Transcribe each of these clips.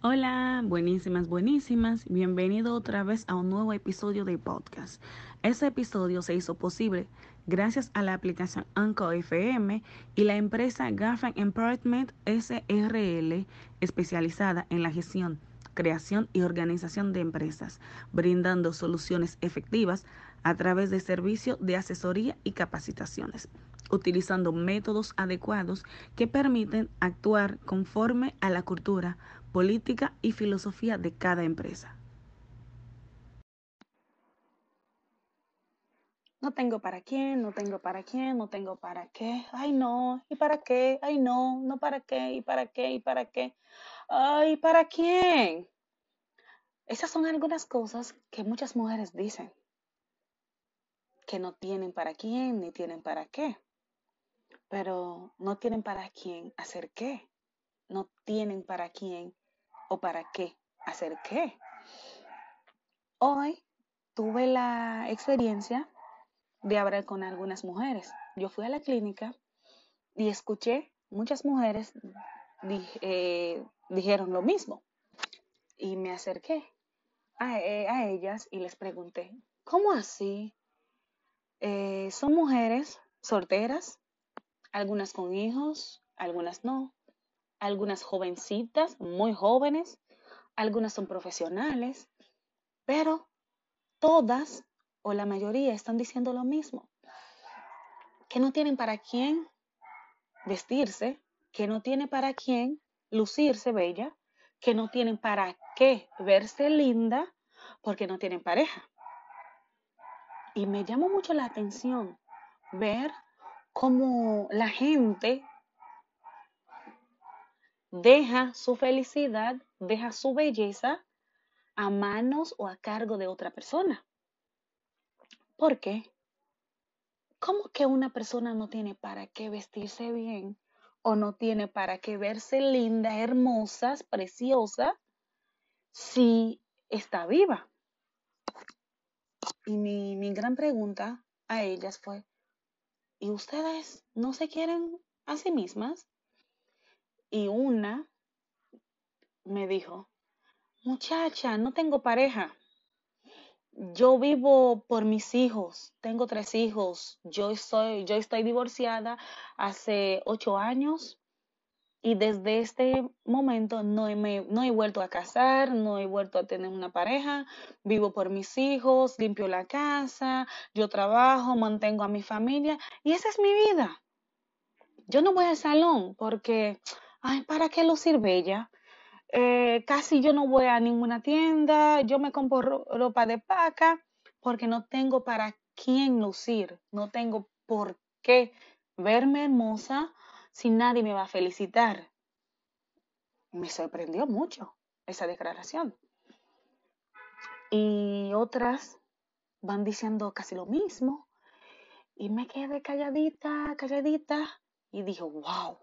Hola, buenísimas, buenísimas. Bienvenido otra vez a un nuevo episodio de podcast. Este episodio se hizo posible gracias a la aplicación Anchor FM y la empresa Gaffan Empowerment SRL, especializada en la gestión, creación y organización de empresas, brindando soluciones efectivas a través de servicios de asesoría y capacitaciones utilizando métodos adecuados que permiten actuar conforme a la cultura, política y filosofía de cada empresa. No tengo para quién, no tengo para quién, no tengo para qué. Ay, no, ¿y para qué? Ay, no, no para qué, ¿y para qué? ¿Y para qué? Ay, ¿para quién? Esas son algunas cosas que muchas mujeres dicen, que no tienen para quién ni tienen para qué pero no tienen para quién hacer qué. No tienen para quién o para qué hacer qué. Hoy tuve la experiencia de hablar con algunas mujeres. Yo fui a la clínica y escuché muchas mujeres eh, dijeron lo mismo. Y me acerqué a, eh, ellas y les pregunté, ¿cómo así? Eh, ¿Son mujeres solteras? algunas con hijos, algunas no, algunas jovencitas, muy jóvenes, algunas son profesionales, pero todas o la mayoría están diciendo lo mismo, que no tienen para quién vestirse, que no tienen para quién lucirse bella, que no tienen para qué verse linda, porque no tienen pareja. Y me llamó mucho la atención ver cómo la gente deja su felicidad, deja su belleza a manos o a cargo de otra persona. ¿Por qué? ¿Cómo que una persona no tiene para qué vestirse bien o no tiene para qué verse linda, hermosa, preciosa, si está viva? Y mi, mi gran pregunta a ellas fue, ¿y ustedes no se quieren a sí mismas? Y una me dijo, muchacha, no tengo pareja. Yo vivo por mis hijos, tengo tres hijos, yo soy, yo estoy divorciada hace ocho años y desde este momento no he, no he vuelto a casar, no he vuelto a tener una pareja, vivo por mis hijos, limpio la casa, yo trabajo, mantengo a mi familia y esa es mi vida. Yo no voy al salón porque, ay, ¿para qué lucir bella? Eh, casi yo no voy a ninguna tienda, yo me compro ropa de paca porque no tengo para quién lucir, no tengo por qué verme hermosa si nadie me va a felicitar. Me sorprendió mucho esa declaración. Y otras van diciendo casi lo mismo. Y me quedé calladita, calladita. Y dije, wow,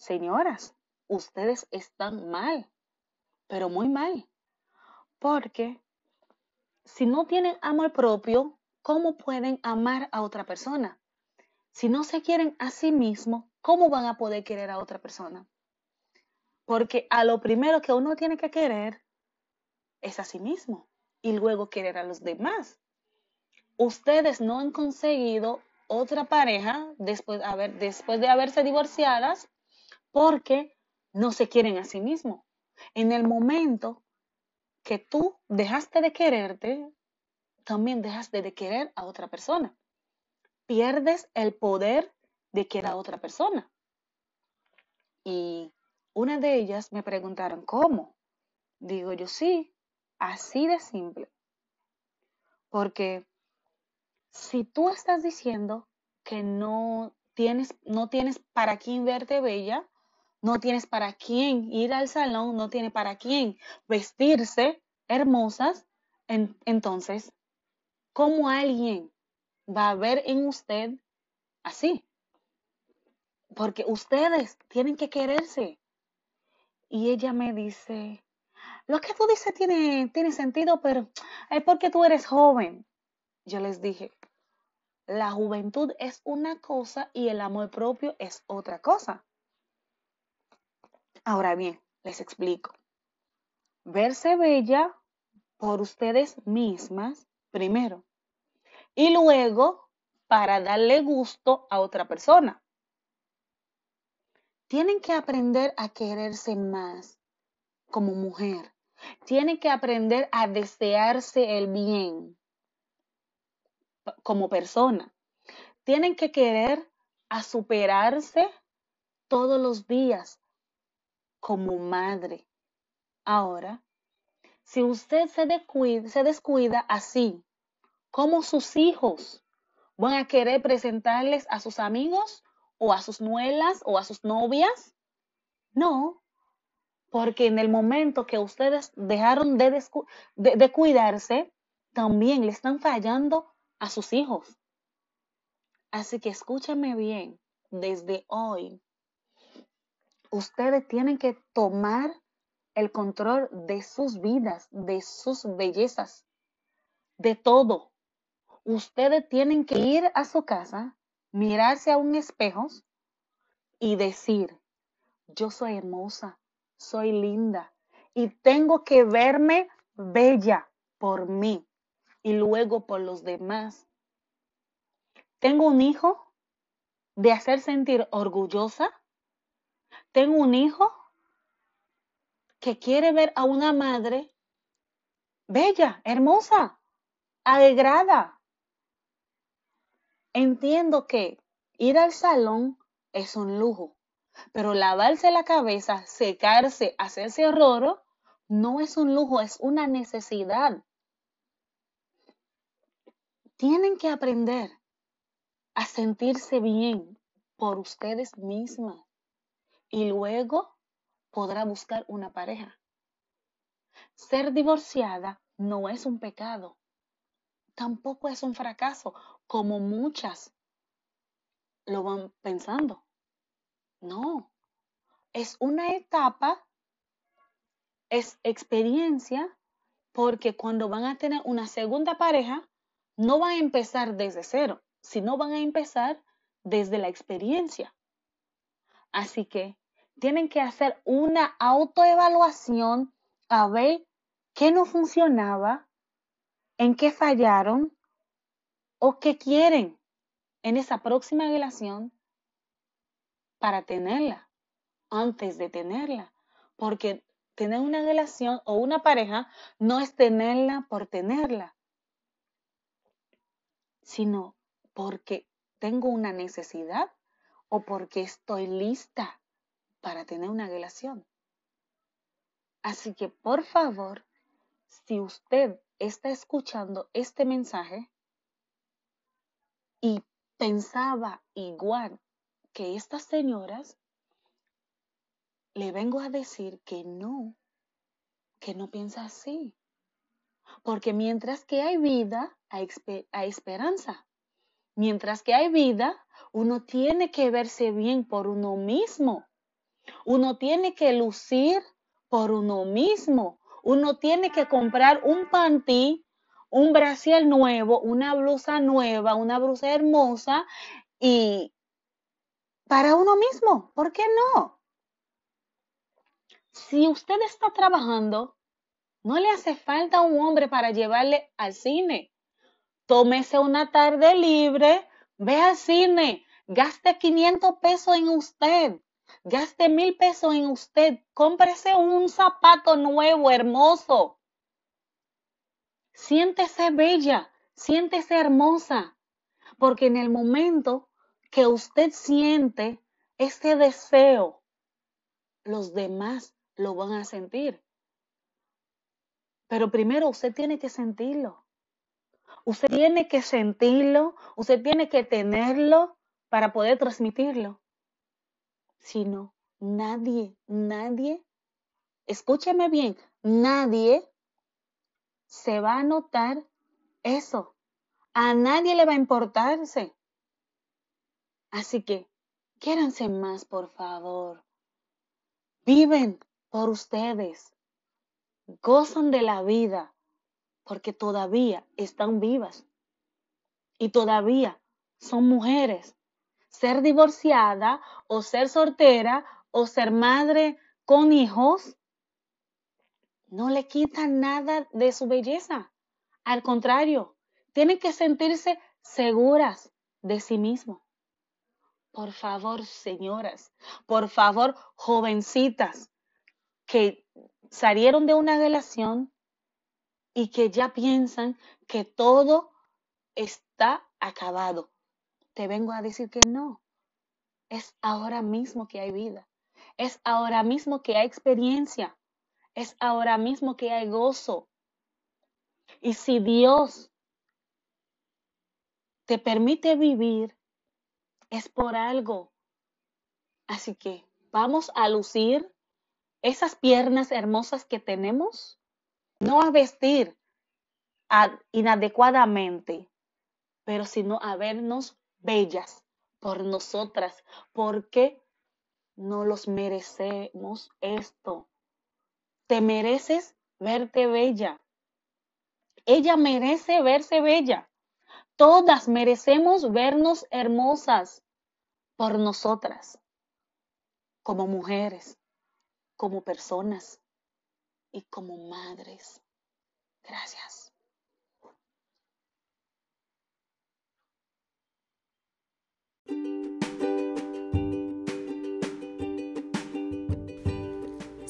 señoras, ustedes están mal, pero muy mal. Porque si no tienen amor propio, ¿cómo pueden amar a otra persona? Si no se quieren a sí mismos, ¿cómo van a poder querer a otra persona? Porque a lo primero que uno tiene que querer es a sí mismo y luego querer a los demás. Ustedes no han conseguido otra pareja después, después de haberse divorciadas porque no se quieren a sí mismos. En el momento que tú dejaste de quererte, también dejaste de querer a otra persona. Pierdes el poder de que era otra persona. Y una de ellas me preguntaron, ¿cómo? Digo yo, sí, así de simple. Porque si tú estás diciendo que no tienes, no tienes para quién verte bella, no tienes para quién ir al salón, no tienes para quién vestirse hermosas, entonces, ¿cómo alguien va a ver en usted así? porque ustedes tienen que quererse. Y ella me dice, lo que tú dices tiene, tiene sentido, pero es porque tú eres joven. Yo les dije, la juventud es una cosa y el amor propio es otra cosa. Ahora bien, les explico. verse bella por ustedes mismas primero y luego para darle gusto a otra persona. Tienen que aprender a quererse más como mujer. Tienen que aprender a desearse el bien como persona. Tienen que querer a superarse todos los días como madre. Ahora, si usted se descuida, así, como sus hijos van a querer presentarles a sus amigos o a sus nuelas o a sus novias, no, porque en el momento que ustedes dejaron de, de cuidarse, también le están fallando a sus hijos. Así que escúchame bien, desde hoy, ustedes tienen que tomar el control de sus vidas, de sus bellezas, de todo. Ustedes tienen que ir a su casa, mirarse a un espejo y decir, yo soy hermosa, soy linda y tengo que verme bella por mí y luego por los demás. Tengo un hijo de hacer sentir orgullosa. Tengo un hijo que quiere ver a una madre bella, hermosa, alegrada. Entiendo que ir al salón es un lujo, pero lavarse la cabeza, secarse, hacerse horror, no es un lujo, es una necesidad. Tienen que aprender a sentirse bien por ustedes mismas y luego podrá buscar una pareja. Ser divorciada no es un pecado, tampoco es un fracaso, como muchas lo van pensando. No, es una etapa, es experiencia, porque cuando van a tener una segunda pareja, no van a empezar desde cero, sino van a empezar desde la experiencia. Así que tienen que hacer una autoevaluación a ver qué no funcionaba, en qué fallaron o qué quieren en esa próxima relación para tenerla, antes de tenerla. Porque tener una relación o una pareja no es tenerla por tenerla, sino porque tengo una necesidad o porque estoy lista para tener una relación. Así que por favor, si usted está escuchando este mensaje y pensaba igual que estas señoras, le vengo a decir que no, que no piensa así. Porque mientras que hay vida, hay, esperanza. Mientras que hay vida, uno tiene que verse bien por uno mismo. Uno tiene que lucir por uno mismo. Uno tiene que comprar un panty, un brasier nuevo, una blusa nueva, una blusa hermosa y para uno mismo. ¿Por qué no? Si usted está trabajando, no le hace falta un hombre para llevarle al cine. Tómese una tarde libre, ve al cine, gaste 500 pesos en usted Gaste mil pesos en usted. Cómprese un zapato nuevo, hermoso. Siéntese bella, siéntese hermosa. Porque en el momento que usted siente ese deseo, los demás lo van a sentir. Pero primero usted tiene que sentirlo. Usted tiene que sentirlo, usted tiene que tenerlo para poder transmitirlo sino nadie, nadie, escúcheme bien, nadie se va a notar eso. A nadie le va a importarse. Así que, quiéranse más, por favor. Viven por ustedes. Gozan de la vida porque todavía están vivas. Y todavía son mujeres ser divorciada o ser soltera o ser madre con hijos no le quita nada de su belleza. Al contrario, tienen que sentirse seguras de sí mismo. Por favor, señoras, por favor, jovencitas que salieron de una relación y que ya piensan que todo está acabado. Vengo a decir que no. Es ahora mismo que hay vida. Es ahora mismo que hay experiencia. Es ahora mismo que hay gozo. Y si Dios te permite vivir, es por algo. Así que vamos a lucir esas piernas hermosas que tenemos, no a vestir inadecuadamente, pero sino a vernos bellas por nosotras, porque no los merecemos esto. Te mereces verte bella. Ella merece verse bella. Todas merecemos vernos hermosas por nosotras, como mujeres, como personas y como madres. Gracias.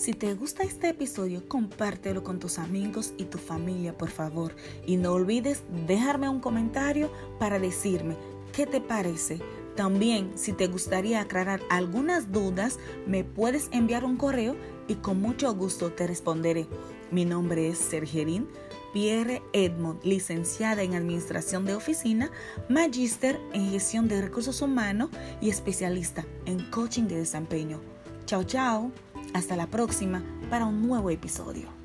Si te gusta este episodio, compártelo con tus amigos y tu familia, por favor. Y no olvides dejarme un comentario para decirme qué te parece. También, si te gustaría aclarar algunas dudas, me puedes enviar un correo y con mucho gusto te responderé. Mi nombre es Sergerín Pierre Edmond, licenciada en Administración de Oficina, magíster en Gestión de Recursos Humanos y especialista en Coaching de Desempeño. Chao, chao. Hasta la próxima para un nuevo episodio.